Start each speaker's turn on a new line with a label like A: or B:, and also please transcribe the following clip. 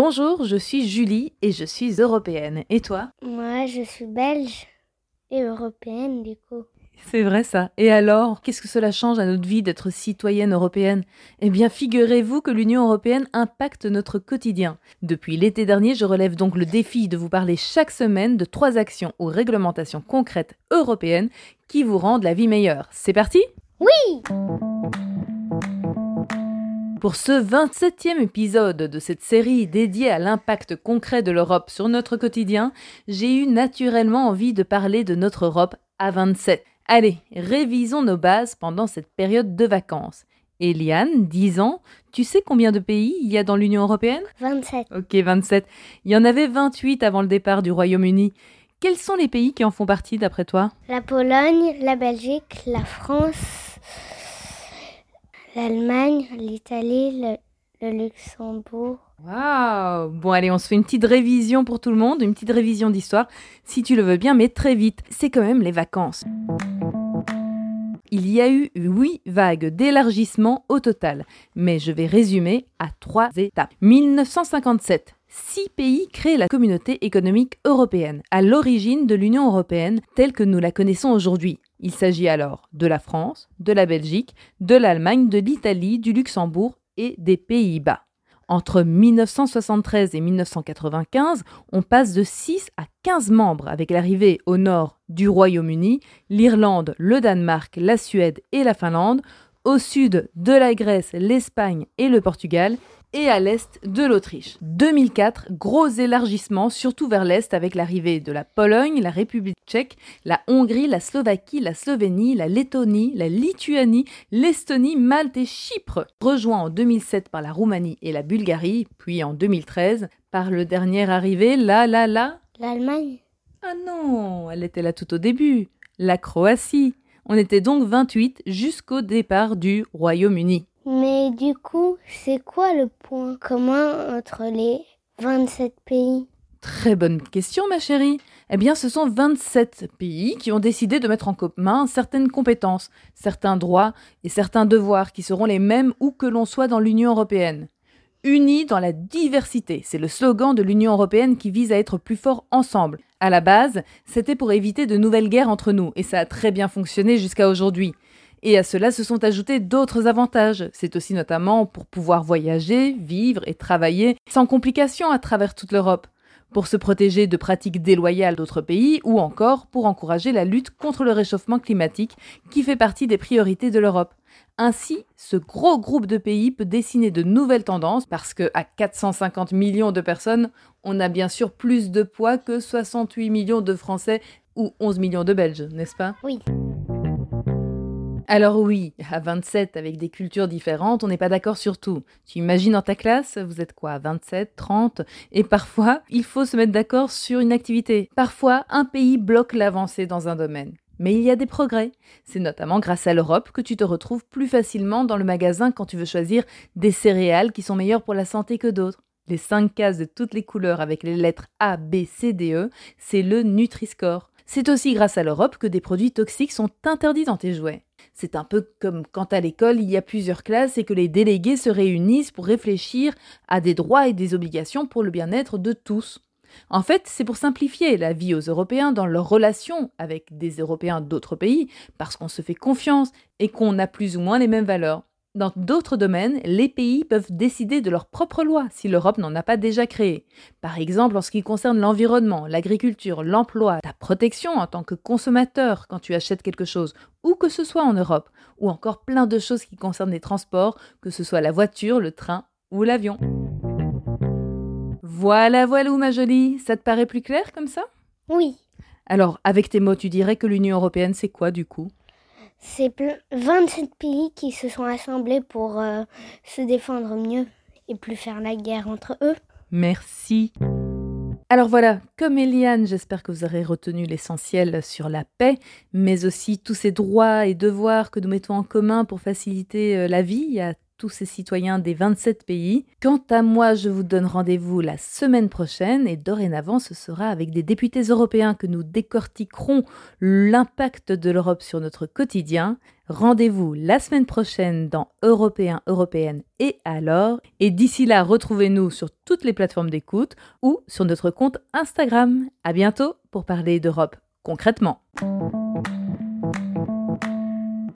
A: Bonjour, je suis Julie et je suis européenne. Et toi?
B: Moi, je suis belge et européenne du coup.
A: C'est vrai ça. Et alors, qu'est-ce que cela change à notre vie d'être citoyenne européenne? Eh bien, figurez-vous que l'Union européenne impacte notre quotidien. Depuis l'été dernier, je relève donc le défi de vous parler chaque semaine de trois actions ou réglementations concrètes européennes qui vous rendent la vie meilleure. C'est parti?
B: Oui
A: Pour ce 27e épisode de cette série dédiée à l'impact concret de l'Europe sur notre quotidien, j'ai eu naturellement envie de parler de notre Europe à 27. Allez, révisons nos bases pendant cette période de vacances. Eliane, 10 ans, tu sais combien de pays il y a dans l'Union européenne?
B: 27.
A: Ok, 27. Il y en avait 28 avant le départ du Royaume-Uni. Quels sont les pays qui en font partie d'après toi?
B: La Pologne, la Belgique, la France, l'Allemagne, l'Italie, le, Luxembourg.
A: Waouh Bon allez, on se fait une petite révision pour tout le monde, une petite révision d'histoire, si tu le veux bien, mais très vite. C'est quand même les vacances. Il y a eu huit vagues d'élargissement au total, mais je vais résumer à trois étapes. 1957. Six pays créent la communauté économique européenne, à l'origine de l'Union européenne telle que nous la connaissons aujourd'hui. Il s'agit alors de la France, de la Belgique, de l'Allemagne, de l'Italie, du Luxembourg et des Pays-Bas. Entre 1973 et 1995, on passe de 6 à 15 membres avec l'arrivée au nord du Royaume-Uni, l'Irlande, le Danemark, la Suède et la Finlande, au sud de la Grèce, l'Espagne et le Portugal, et à l'est de l'Autriche. 2004, gros élargissement, surtout vers l'est avec l'arrivée de la Pologne, la République tchèque, la Hongrie, la Slovaquie, la Slovénie, la Lettonie, la Lituanie, l'Estonie, Malte et Chypre, rejoint en 2007 par la Roumanie et la Bulgarie, puis en 2013 par le dernier arrivé, la la la.
B: L'Allemagne
A: Ah non, elle était là tout au début, la Croatie. On était donc 28 jusqu'au départ du Royaume-Uni.
B: Mais du coup, c'est quoi le point commun entre les 27 pays?
A: Très bonne question, ma chérie. Eh bien, ce sont 27 pays qui ont décidé de mettre en commun certaines compétences, certains droits et certains devoirs qui seront les mêmes où que l'on soit dans l'Union européenne. Unis dans la diversité, c'est le slogan de l'Union européenne qui vise à être plus fort ensemble. À la base, c'était pour éviter de nouvelles guerres entre nous, et ça a très bien fonctionné jusqu'à aujourd'hui. Et à cela se sont ajoutés d'autres avantages. C'est aussi notamment pour pouvoir voyager, vivre et travailler sans complications à travers toute l'Europe, pour se protéger de pratiques déloyales d'autres pays ou encore pour encourager la lutte contre le réchauffement climatique qui fait partie des priorités de l'Europe. Ainsi, ce gros groupe de pays peut dessiner de nouvelles tendances parce que à 450 millions de personnes, on a bien sûr plus de poids que 68 millions de Français ou 11 millions de Belges, n'est-ce pas?
B: Oui.
A: Alors oui, à 27 avec des cultures différentes, on n'est pas d'accord sur tout. Tu imagines dans ta classe, vous êtes quoi, 27, 30 Et parfois, il faut se mettre d'accord sur une activité. Parfois, un pays bloque l'avancée dans un domaine. Mais il y a des progrès. C'est notamment grâce à l'Europe que tu te retrouves plus facilement dans le magasin quand tu veux choisir des céréales qui sont meilleures pour la santé que d'autres. Les 5 cases de toutes les couleurs avec les lettres A, B, C, D, E, c'est le Nutri-Score. C'est aussi grâce à l'Europe que des produits toxiques sont interdits dans tes jouets. C'est un peu comme quand à l'école il y a plusieurs classes et que les délégués se réunissent pour réfléchir à des droits et des obligations pour le bien-être de tous. En fait, c'est pour simplifier la vie aux Européens dans leurs relations avec des Européens d'autres pays, parce qu'on se fait confiance et qu'on a plus ou moins les mêmes valeurs. Dans d'autres domaines, les pays peuvent décider de leurs propres lois si l'Europe n'en a pas déjà créé. Par exemple, en ce qui concerne l'environnement, l'agriculture, l'emploi, ta protection en tant que consommateur quand tu achètes quelque chose, où que ce soit en Europe, ou encore plein de choses qui concernent les transports, que ce soit la voiture, le train ou l'avion. Voilà, voilà, ma jolie, ça te paraît plus clair comme ça?
B: Oui.
A: Alors, avec tes mots, tu dirais que l'Union européenne, c'est quoi du coup?
B: C'est 27 pays qui se sont assemblés pour euh, se défendre mieux et plus faire la guerre entre eux.
A: Merci. Alors voilà, comme Eliane, j'espère que vous aurez retenu l'essentiel sur la paix, mais aussi tous ces droits et devoirs que nous mettons en commun pour faciliter euh, la vie à tous ces citoyens des 27 pays. Quant à moi, je vous donne rendez-vous la semaine prochaine et dorénavant, ce sera avec des députés européens que nous décortiquerons l'impact de l'Europe sur notre quotidien. Rendez-vous la semaine prochaine dans Européens, Européennes et alors. Et d'ici là, retrouvez-nous sur toutes les plateformes d'écoute ou sur notre compte Instagram. À bientôt pour parler d'Europe concrètement.